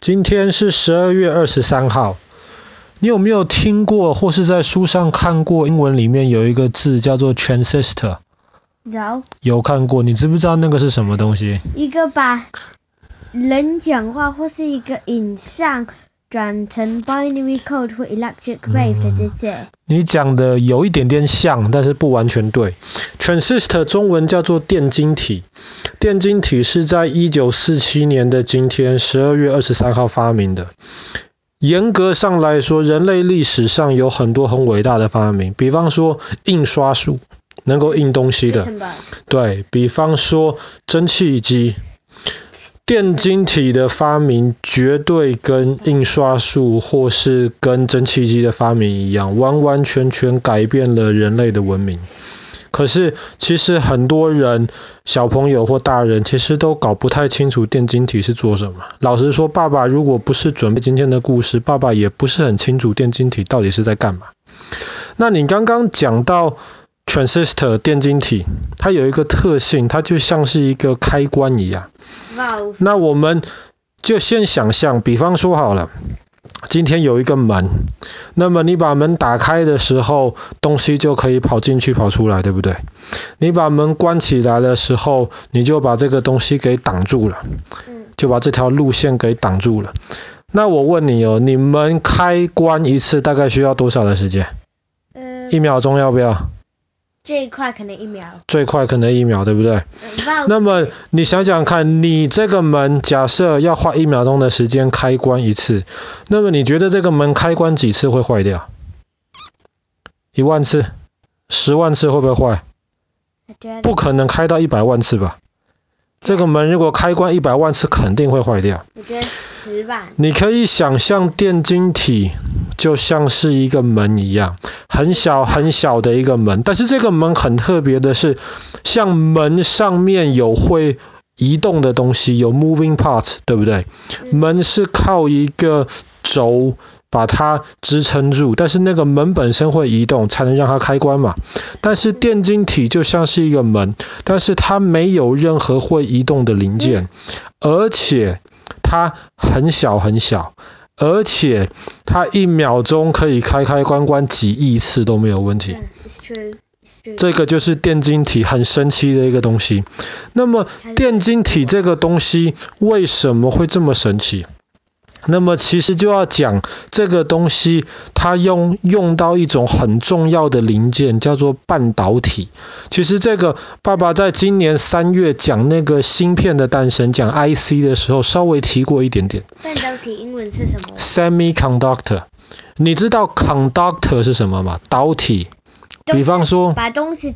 今天是十二月二十三号。你有没有听过或是在书上看过英文里面有一个字叫做 transistor？有。有看过？你知不知道那个是什么东西？一个把人讲话或是一个影像转成 binary code 或 electric wave 的这些。嗯，你讲的有一点点像，但是不完全对。transistor 中文叫做电晶体。电晶体是在一九四七年的今天，十二月二十三号发明的。严格上来说，人类历史上有很多很伟大的发明，比方说印刷术，能够印东西的。对，比方说蒸汽机。电晶体的发明绝对跟印刷术或是跟蒸汽机的发明一样，完完全全改变了人类的文明。可是，其实很多人，小朋友或大人，其实都搞不太清楚电晶体是做什么。老实说，爸爸如果不是准备今天的故事，爸爸也不是很清楚电晶体到底是在干嘛。那你刚刚讲到 transistor 电晶体，它有一个特性，它就像是一个开关一样。Wow. 那我们就先想象，比方说好了。今天有一个门，那么你把门打开的时候，东西就可以跑进去、跑出来，对不对？你把门关起来的时候，你就把这个东西给挡住了，就把这条路线给挡住了。那我问你哦，你们开关一次大概需要多少的时间？嗯，一秒钟要不要？最快可能一秒，最快可能一秒，对不对？那么你想想看，你这个门假设要花一秒钟的时间开关一次，那么你觉得这个门开关几次会坏掉？一万次、十万次会不会坏？不可能开到一百万次吧？这个门如果开关一百万次，肯定会坏掉。我觉得十万。你可以想象电晶体就像是一个门一样。很小很小的一个门，但是这个门很特别的是，像门上面有会移动的东西，有 moving parts，对不对？门是靠一个轴把它支撑住，但是那个门本身会移动，才能让它开关嘛。但是电晶体就像是一个门，但是它没有任何会移动的零件，而且它很小很小。而且它一秒钟可以开开关关几亿次都没有问题。这个就是电晶体很神奇的一个东西。那么电晶体这个东西为什么会这么神奇？那么其实就要讲这个东西，它用用到一种很重要的零件，叫做半导体。其实这个爸爸在今年三月讲那个芯片的诞生，讲 IC 的时候，稍微提过一点点。半导体英文是什么？Semiconductor。你知道 conductor 是什么吗？导体。比方说。把东西，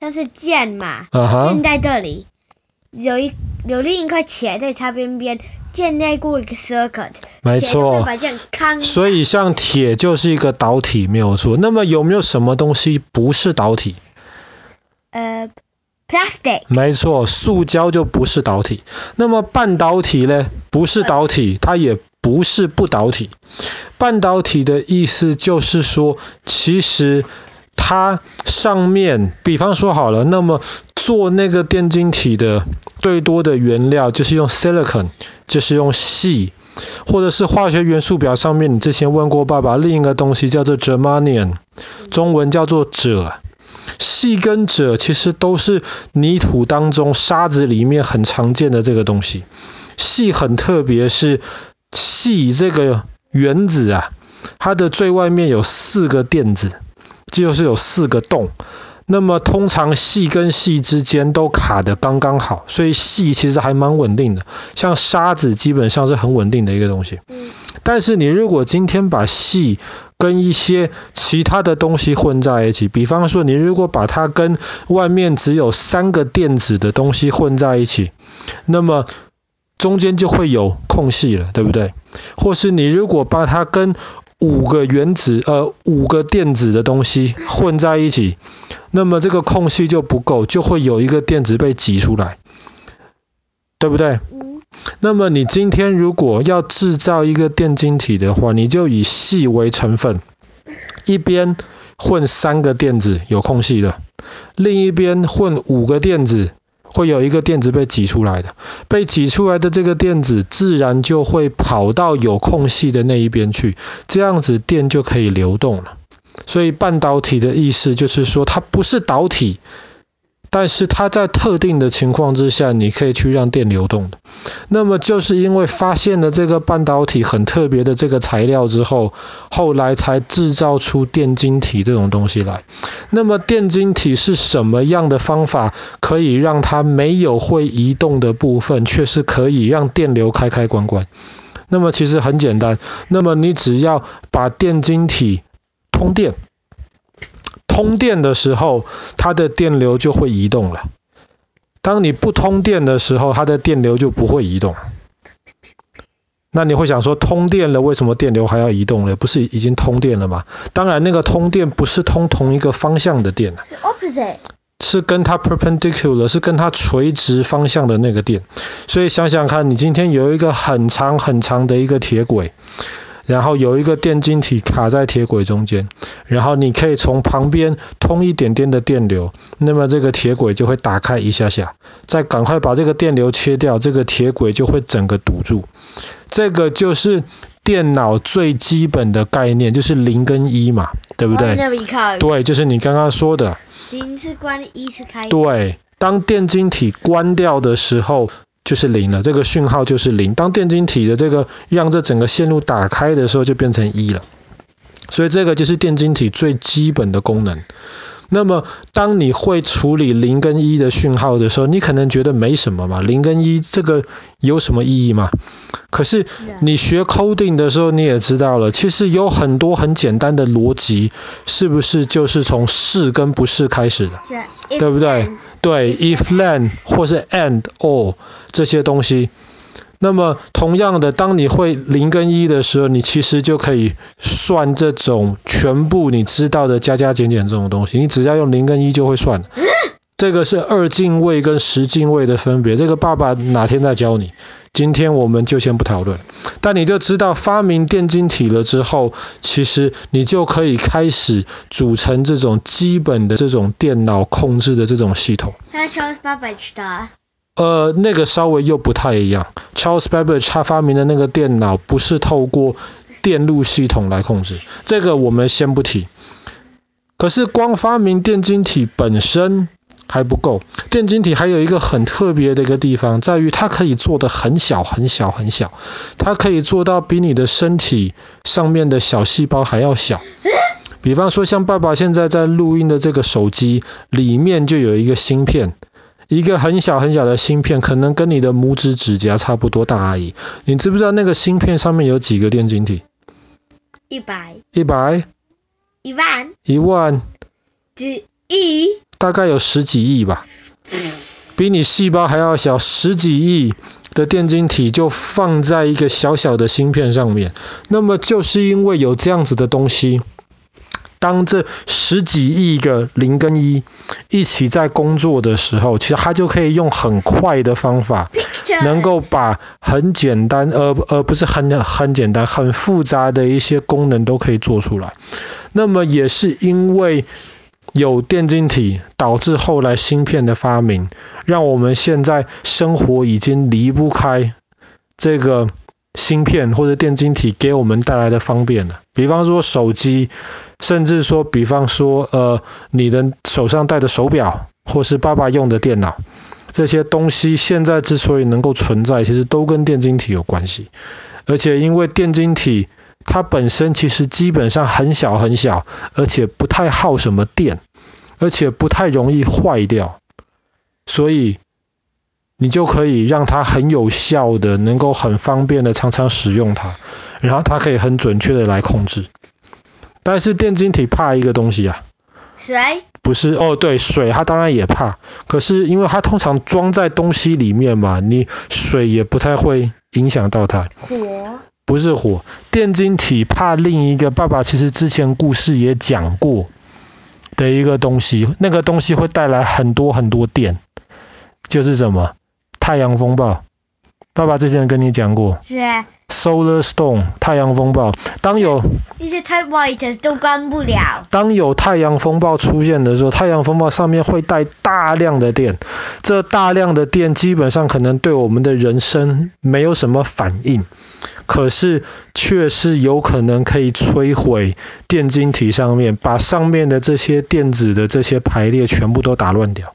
它是键嘛？啊哈。键在这里，有一有另一块铁在它边边。现在过一个 circuit，没错，所以像铁就是一个导体，没有错。那么有没有什么东西不是导体？呃，plastic。没错，塑胶就不是导体。那么半导体呢？不是导体，它也不是不导体。半导体的意思就是说，其实它上面，比方说好了，那么做那个电晶体的最多的原料就是用 silicon。就是用矽，或者是化学元素表上面，你之前问过爸爸，另一个东西叫做 germanium，中文叫做锗”。细跟锗其实都是泥土当中沙子里面很常见的这个东西。细很特别，是细这个原子啊，它的最外面有四个电子，就是有四个洞。那么通常细跟细之间都卡的刚刚好，所以细其实还蛮稳定的。像沙子基本上是很稳定的一个东西。嗯。但是你如果今天把细跟一些其他的东西混在一起，比方说你如果把它跟外面只有三个电子的东西混在一起，那么中间就会有空隙了，对不对？或是你如果把它跟五个原子呃五个电子的东西混在一起。那么这个空隙就不够，就会有一个电子被挤出来，对不对？那么你今天如果要制造一个电晶体的话，你就以矽为成分，一边混三个电子有空隙的，另一边混五个电子会有一个电子被挤出来的，被挤出来的这个电子自然就会跑到有空隙的那一边去，这样子电就可以流动了。所以半导体的意思就是说，它不是导体。但是它在特定的情况之下，你可以去让电流动的。那么就是因为发现了这个半导体很特别的这个材料之后，后来才制造出电晶体这种东西来。那么电晶体是什么样的方法可以让它没有会移动的部分，却是可以让电流开开关关？那么其实很简单，那么你只要把电晶体通电。通电的时候，它的电流就会移动了。当你不通电的时候，它的电流就不会移动。那你会想说，通电了，为什么电流还要移动呢？不是已经通电了吗？当然，那个通电不是通同一个方向的电，是 opposite，是跟它 perpendicular，是跟它垂直方向的那个电。所以想想看，你今天有一个很长很长的一个铁轨。然后有一个电晶体卡在铁轨中间，然后你可以从旁边通一点点的电流，那么这个铁轨就会打开一下下，再赶快把这个电流切掉，这个铁轨就会整个堵住。这个就是电脑最基本的概念，就是零跟一嘛，对不对？对，就是你刚刚说的。零是关，一是开。对，当电晶体关掉的时候。就是零了，这个讯号就是零。当电晶体的这个让这整个线路打开的时候，就变成一了。所以这个就是电晶体最基本的功能。那么当你会处理零跟一的讯号的时候，你可能觉得没什么嘛，零跟一这个有什么意义嘛？可是你学 coding 的时候，你也知道了，其实有很多很简单的逻辑，是不是就是从是跟不是开始的？对不对？对，if then 或是 and or。这些东西，那么同样的，当你会零跟一的时候，你其实就可以算这种全部你知道的加加减减这种东西，你只要用零跟一就会算。这个是二进位跟十进位的分别，这个爸爸哪天再教你，今天我们就先不讨论。但你就知道发明电晶体了之后，其实你就可以开始组成这种基本的这种电脑控制的这种系统。呃，那个稍微又不太一样。Charles Babbage 他发明的那个电脑不是透过电路系统来控制，这个我们先不提。可是光发明电晶体本身还不够，电晶体还有一个很特别的一个地方，在于它可以做得很小很小很小，它可以做到比你的身体上面的小细胞还要小。比方说，像爸爸现在在录音的这个手机里面就有一个芯片。一个很小很小的芯片，可能跟你的拇指指甲差不多大而已。你知不知道那个芯片上面有几个电晶体？一百。一百。一万。一万。几亿？大概有十几亿吧。比你细胞还要小，十几亿的电晶体就放在一个小小的芯片上面。那么就是因为有这样子的东西。当这十几亿个零跟一一起在工作的时候，其实它就可以用很快的方法，能够把很简单，呃呃不是很很简单，很复杂的一些功能都可以做出来。那么也是因为有电晶体，导致后来芯片的发明，让我们现在生活已经离不开这个芯片或者电晶体给我们带来的方便了。比方说手机。甚至说，比方说，呃，你的手上戴的手表，或是爸爸用的电脑，这些东西现在之所以能够存在，其实都跟电晶体有关系。而且因为电晶体它本身其实基本上很小很小，而且不太耗什么电，而且不太容易坏掉，所以你就可以让它很有效的，能够很方便的常常使用它，然后它可以很准确的来控制。但是电晶体怕一个东西啊，水？不是哦，对，水它当然也怕，可是因为它通常装在东西里面嘛，你水也不太会影响到它。火？不是火，电晶体怕另一个，爸爸其实之前故事也讲过的一个东西，那个东西会带来很多很多电，就是什么？太阳风暴。爸爸之前跟你讲过。是啊。Solar storm 太阳风暴，当有一些 typewriters 都关不了。当有太阳风暴出现的时候，太阳风暴上面会带大量的电，这大量的电基本上可能对我们的人生没有什么反应，可是却是有可能可以摧毁电晶体上面，把上面的这些电子的这些排列全部都打乱掉。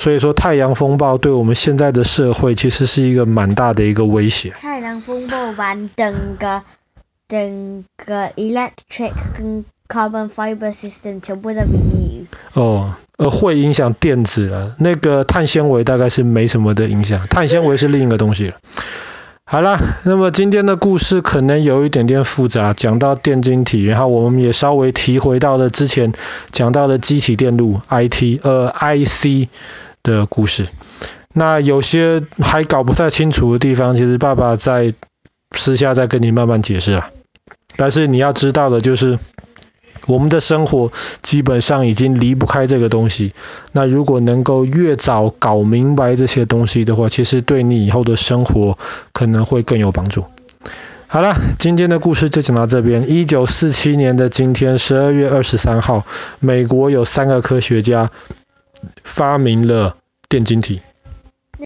所以说，太阳风暴对我们现在的社会其实是一个蛮大的一个威胁。太阳风暴把整个整个 electric 跟 carbon fiber system 全部都毁灭。哦，呃，会影响电子了。那个碳纤维大概是没什么的影响，碳纤维是另一个东西了。好了，那么今天的故事可能有一点点复杂，讲到电晶体，然后我们也稍微提回到了之前讲到的机体电路 IT 呃 IC。的故事，那有些还搞不太清楚的地方，其实爸爸在私下再跟你慢慢解释啊。但是你要知道的就是，我们的生活基本上已经离不开这个东西。那如果能够越早搞明白这些东西的话，其实对你以后的生活可能会更有帮助。好了，今天的故事就讲到这边。一九四七年的今天，十二月二十三号，美国有三个科学家。发明了电晶体。